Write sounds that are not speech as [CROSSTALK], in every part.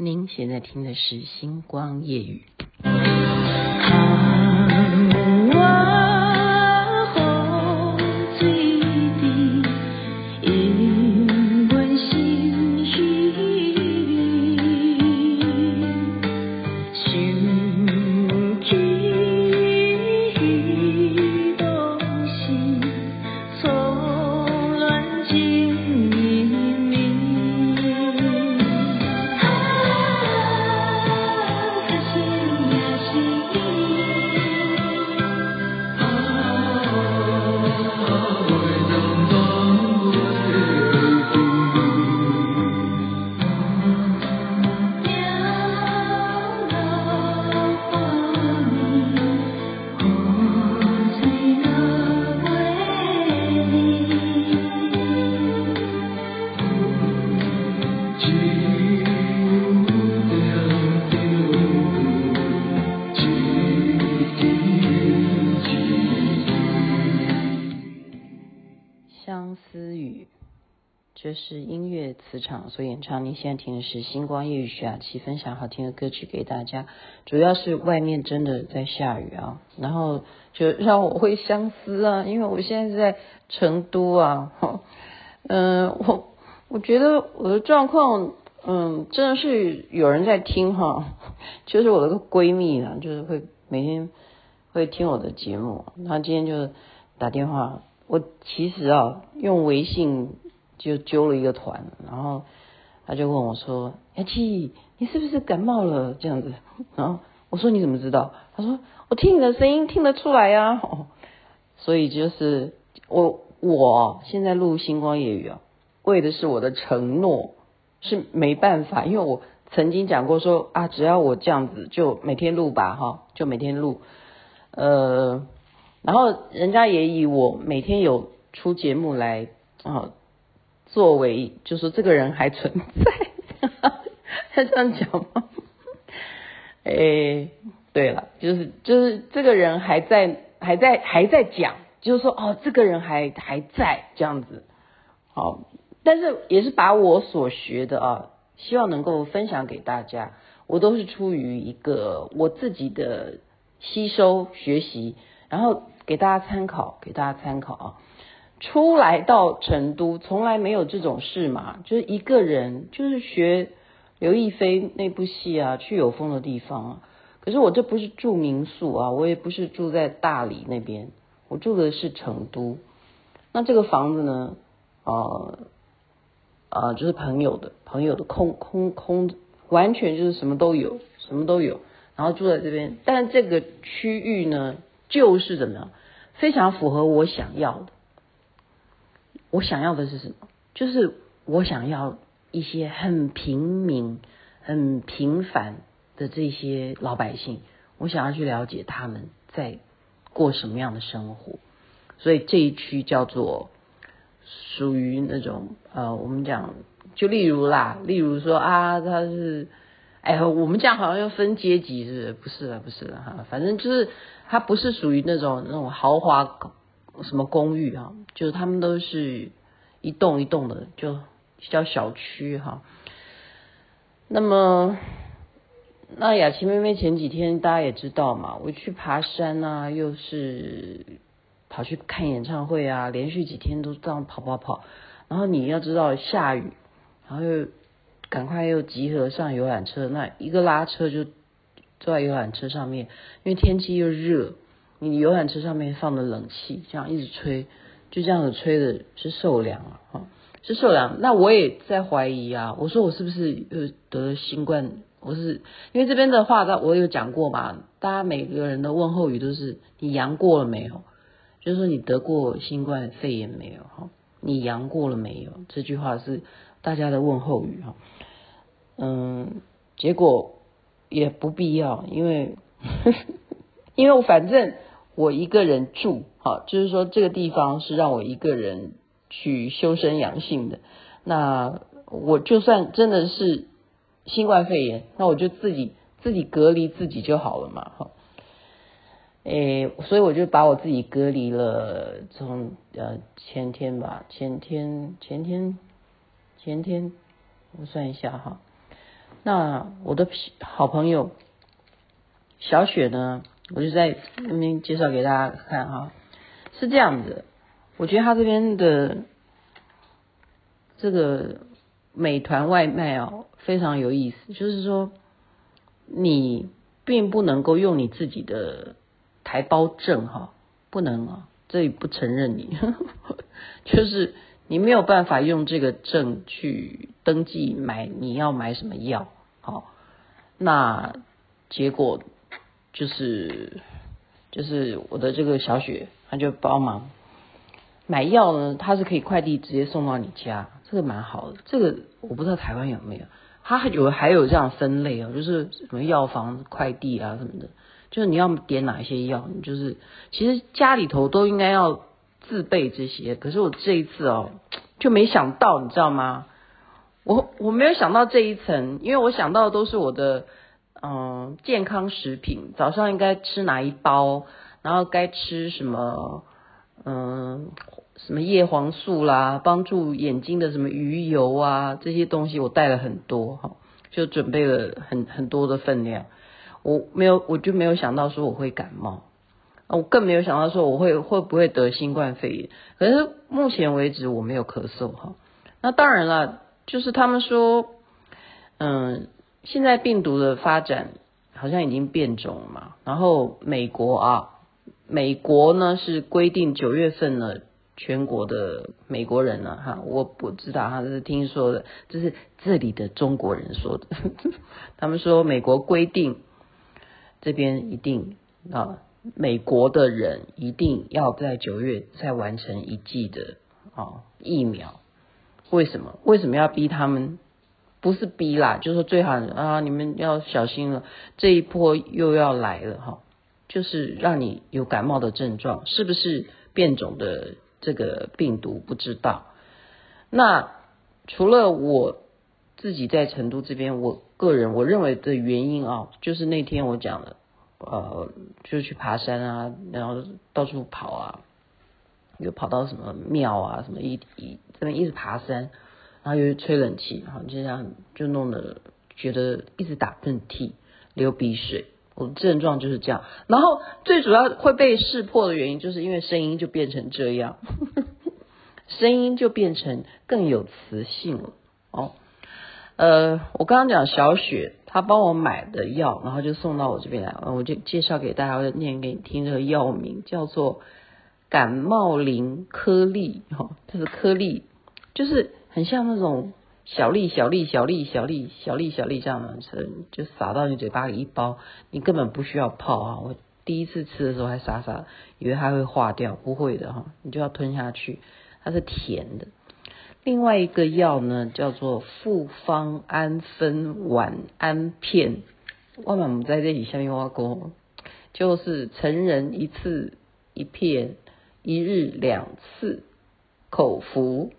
您现在听的是《星光夜语》。是音乐磁场所以演唱。你现在听的是星光夜雨徐雅琪分享好听的歌曲给大家。主要是外面真的在下雨啊，然后就 [LAUGHS] 让我会相思啊，因为我现在是在成都啊。嗯，我我觉得我的状况，嗯，真的是有人在听哈，[LAUGHS] 就是我的个闺蜜啊，就是会每天会听我的节目。她今天就打电话，我其实啊用微信。就揪了一个团，然后他就问我说：“雅琪，你是不是感冒了？”这样子，然后我说：“你怎么知道？”他说：“我听你的声音听得出来呀。” [LAUGHS] 所以就是我我现在录星光夜语啊，为的是我的承诺，是没办法，因为我曾经讲过说啊，只要我这样子就每天录吧，哈，就每天录，呃，然后人家也以我每天有出节目来啊。作为，就是这个人还存在，他这样讲吗？哎，对了，就是就是这个人还在，还在，还在讲，就是说哦，这个人还还在这样子，好，但是也是把我所学的啊，希望能够分享给大家，我都是出于一个我自己的吸收学习，然后给大家参考，给大家参考啊。出来到成都，从来没有这种事嘛，就是一个人，就是学刘亦菲那部戏啊，去有风的地方啊。可是我这不是住民宿啊，我也不是住在大理那边，我住的是成都。那这个房子呢，呃，呃，就是朋友的，朋友的空空空，完全就是什么都有，什么都有。然后住在这边，但这个区域呢，就是怎么样，非常符合我想要的。我想要的是什么？就是我想要一些很平民、很平凡的这些老百姓，我想要去了解他们在过什么样的生活。所以这一区叫做属于那种呃，我们讲就例如啦，例如说啊，他是哎，我们这样好像要分阶级是不是？不是啊，不是了哈，反正就是他不是属于那种那种豪华。什么公寓哈，就是他们都是一栋一栋的，就叫小区哈。那么，那雅琪妹妹前几天大家也知道嘛，我去爬山啊，又是跑去看演唱会啊，连续几天都这样跑跑跑。然后你要知道下雨，然后又赶快又集合上游览车，那一个拉车就坐在游览车上面，因为天气又热。你游览车上面放的冷气，这样一直吹，就这样子吹的是受凉啊，哈，是受凉。那我也在怀疑啊，我说我是不是又得了新冠？我是因为这边的话，我有讲过嘛，大家每个人的问候语都是你阳过了没有？就是说你得过新冠肺炎没有？哈，你阳过了没有？这句话是大家的问候语哈。嗯，结果也不必要，因为 [LAUGHS] 因为我反正。我一个人住，好，就是说这个地方是让我一个人去修身养性的。那我就算真的是新冠肺炎，那我就自己自己隔离自己就好了嘛，哈。诶，所以我就把我自己隔离了，从呃前天吧，前天前天前天，我算一下哈，那我的好朋友小雪呢，我就在那边介绍给大家看哈，是这样子，我觉得他这边的这个美团外卖哦，非常有意思，就是说你并不能够用你自己的台胞证哈，不能啊，这里不承认你，[LAUGHS] 就是。你没有办法用这个证去登记买你要买什么药，好，那结果就是就是我的这个小雪，她就帮忙买药呢，它是可以快递直接送到你家，这个蛮好的。这个我不知道台湾有没有，它还有还有这样分类哦，就是什么药房快递啊什么的，就是你要点哪一些药，你就是其实家里头都应该要。自备这些，可是我这一次哦，就没想到，你知道吗？我我没有想到这一层，因为我想到的都是我的嗯健康食品，早上应该吃哪一包，然后该吃什么嗯什么叶黄素啦，帮助眼睛的什么鱼油啊这些东西，我带了很多哈，就准备了很很多的分量，我没有我就没有想到说我会感冒。我更没有想到说我会会不会得新冠肺炎，可是目前为止我没有咳嗽哈。那当然了，就是他们说，嗯，现在病毒的发展好像已经变种了嘛。然后美国啊，美国呢是规定九月份呢，全国的美国人呢哈，我不知道哈，是听说的，这是这里的中国人说的。[LAUGHS] 他们说美国规定这边一定啊。美国的人一定要在九月再完成一剂的啊疫苗，为什么？为什么要逼他们？不是逼啦，就是说最好啊，你们要小心了，这一波又要来了哈，就是让你有感冒的症状，是不是变种的这个病毒？不知道。那除了我自己在成都这边，我个人我认为的原因啊，就是那天我讲的。呃，就去爬山啊，然后到处跑啊，又跑到什么庙啊，什么一一这边一直爬山，然后又吹冷气，然后就这样就弄得觉得一直打喷嚏、流鼻水，我的症状就是这样。然后最主要会被识破的原因，就是因为声音就变成这样，[LAUGHS] 声音就变成更有磁性了哦。呃，我刚刚讲小雪，她帮我买的药，然后就送到我这边来，我就介绍给大家，我就念给你听。这个药名叫做感冒灵颗粒，哈、哦，这是颗粒，就是很像那种小粒、小粒、小粒、小粒、小粒、小粒这样的，就撒到你嘴巴里一包，你根本不需要泡啊。我第一次吃的时候还傻傻以为它会化掉，不会的哈，你就要吞下去，它是甜的。另外一个药呢，叫做复方氨酚烷胺片，我们在这里下面挖沟，就是成人一次一片，一日两次口服，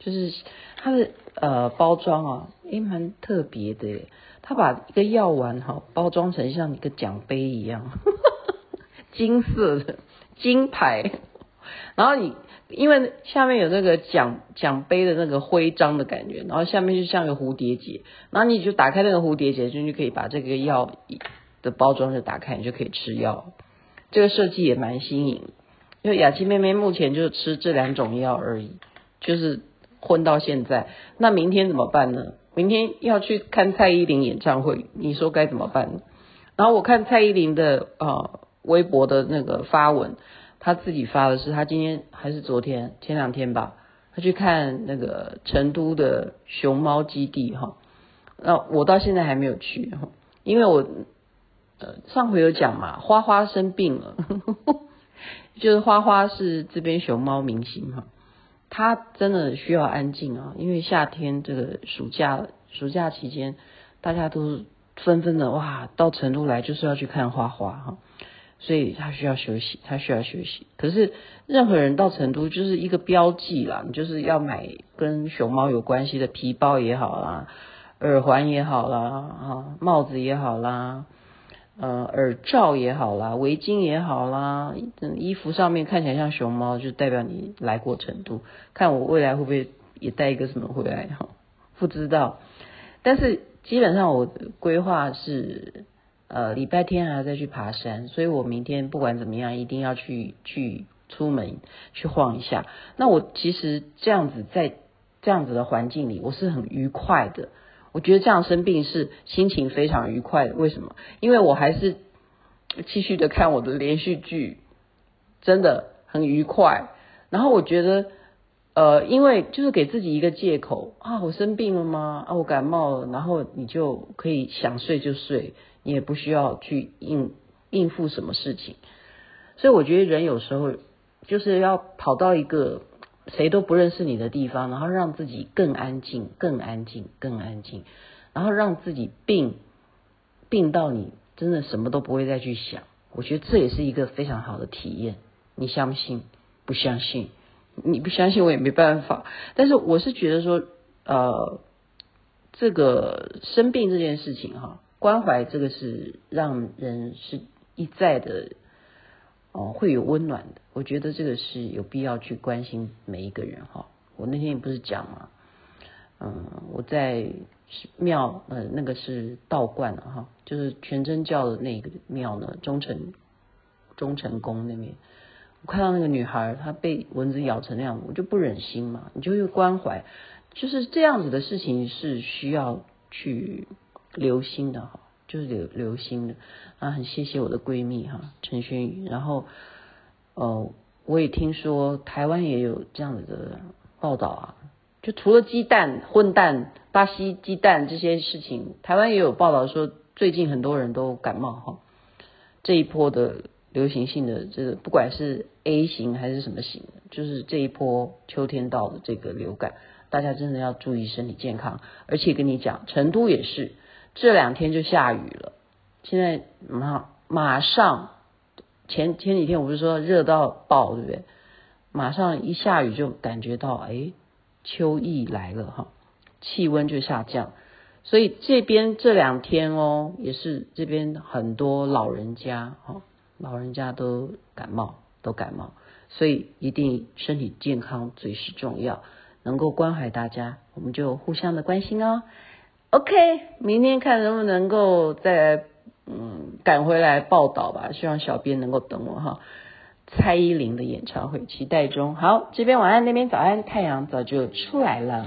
就是它的呃包装啊，也蛮特别的，它把一个药丸哈包装成像一个奖杯一样，[LAUGHS] 金色的金牌，然后你。因为下面有那个奖奖杯的那个徽章的感觉，然后下面就像个蝴蝶结，然后你就打开那个蝴蝶结，就就可以把这个药的包装就打开，你就可以吃药。这个设计也蛮新颖，因为雅琪妹妹目前就吃这两种药而已，就是混到现在。那明天怎么办呢？明天要去看蔡依林演唱会，你说该怎么办呢？然后我看蔡依林的呃微博的那个发文。他自己发的是，他今天还是昨天前两天吧，他去看那个成都的熊猫基地哈。那我到现在还没有去，因为我呃上回有讲嘛，花花生病了，[LAUGHS] 就是花花是这边熊猫明星哈，他真的需要安静啊，因为夏天这个暑假暑假期间，大家都纷纷的哇到成都来，就是要去看花花哈。所以他需要休息，他需要休息。可是任何人到成都就是一个标记啦，你就是要买跟熊猫有关系的皮包也好啦，耳环也好啦，啊，帽子也好啦，呃，耳罩也好啦，围巾也好啦，衣服上面看起来像熊猫，就代表你来过成都。看我未来会不会也带一个什么回来哈？不知道。但是基本上我规划是呃礼拜天还要再去爬山，所以我明天不管怎么样一定要去去出门去晃一下。那我其实这样子在这样子的环境里，我是很愉快的。我觉得这样生病是心情非常愉快的。为什么？因为我还是继续的看我的连续剧，真的很愉快。然后我觉得。呃，因为就是给自己一个借口啊，我生病了吗？啊，我感冒了，然后你就可以想睡就睡，你也不需要去应应付什么事情。所以我觉得人有时候就是要跑到一个谁都不认识你的地方，然后让自己更安静、更安静、更安静，然后让自己病病到你真的什么都不会再去想。我觉得这也是一个非常好的体验。你相信？不相信？你不相信我也没办法，但是我是觉得说，呃，这个生病这件事情哈，关怀这个是让人是一再的哦、会有温暖的，我觉得这个是有必要去关心每一个人哈。我那天也不是讲嘛，嗯、我在庙呃那个是道观了哈，就是全真教的那个庙呢，忠诚忠诚宫那边。我看到那个女孩，她被蚊子咬成那样，我就不忍心嘛。你就会关怀，就是这样子的事情是需要去留心的哈，就是流流心的啊。很谢谢我的闺蜜哈，陈轩宇。然后，哦，我也听说台湾也有这样子的报道啊，就除了鸡蛋混蛋、巴西鸡蛋这些事情，台湾也有报道说最近很多人都感冒哈，这一波的。流行性的这个，不管是 A 型还是什么型，就是这一波秋天到的这个流感，大家真的要注意身体健康。而且跟你讲，成都也是这两天就下雨了。现在马马上前前几天我不是说热到爆，对不对？马上一下雨就感觉到，哎，秋意来了哈，气温就下降。所以这边这两天哦，也是这边很多老人家哈。老人家都感冒，都感冒，所以一定身体健康最是重要。能够关怀大家，我们就互相的关心哦。OK，明天看能不能够再嗯赶回来报道吧。希望小编能够等我哈。蔡依林的演唱会期待中。好，这边晚安，那边早安，太阳早就出来了。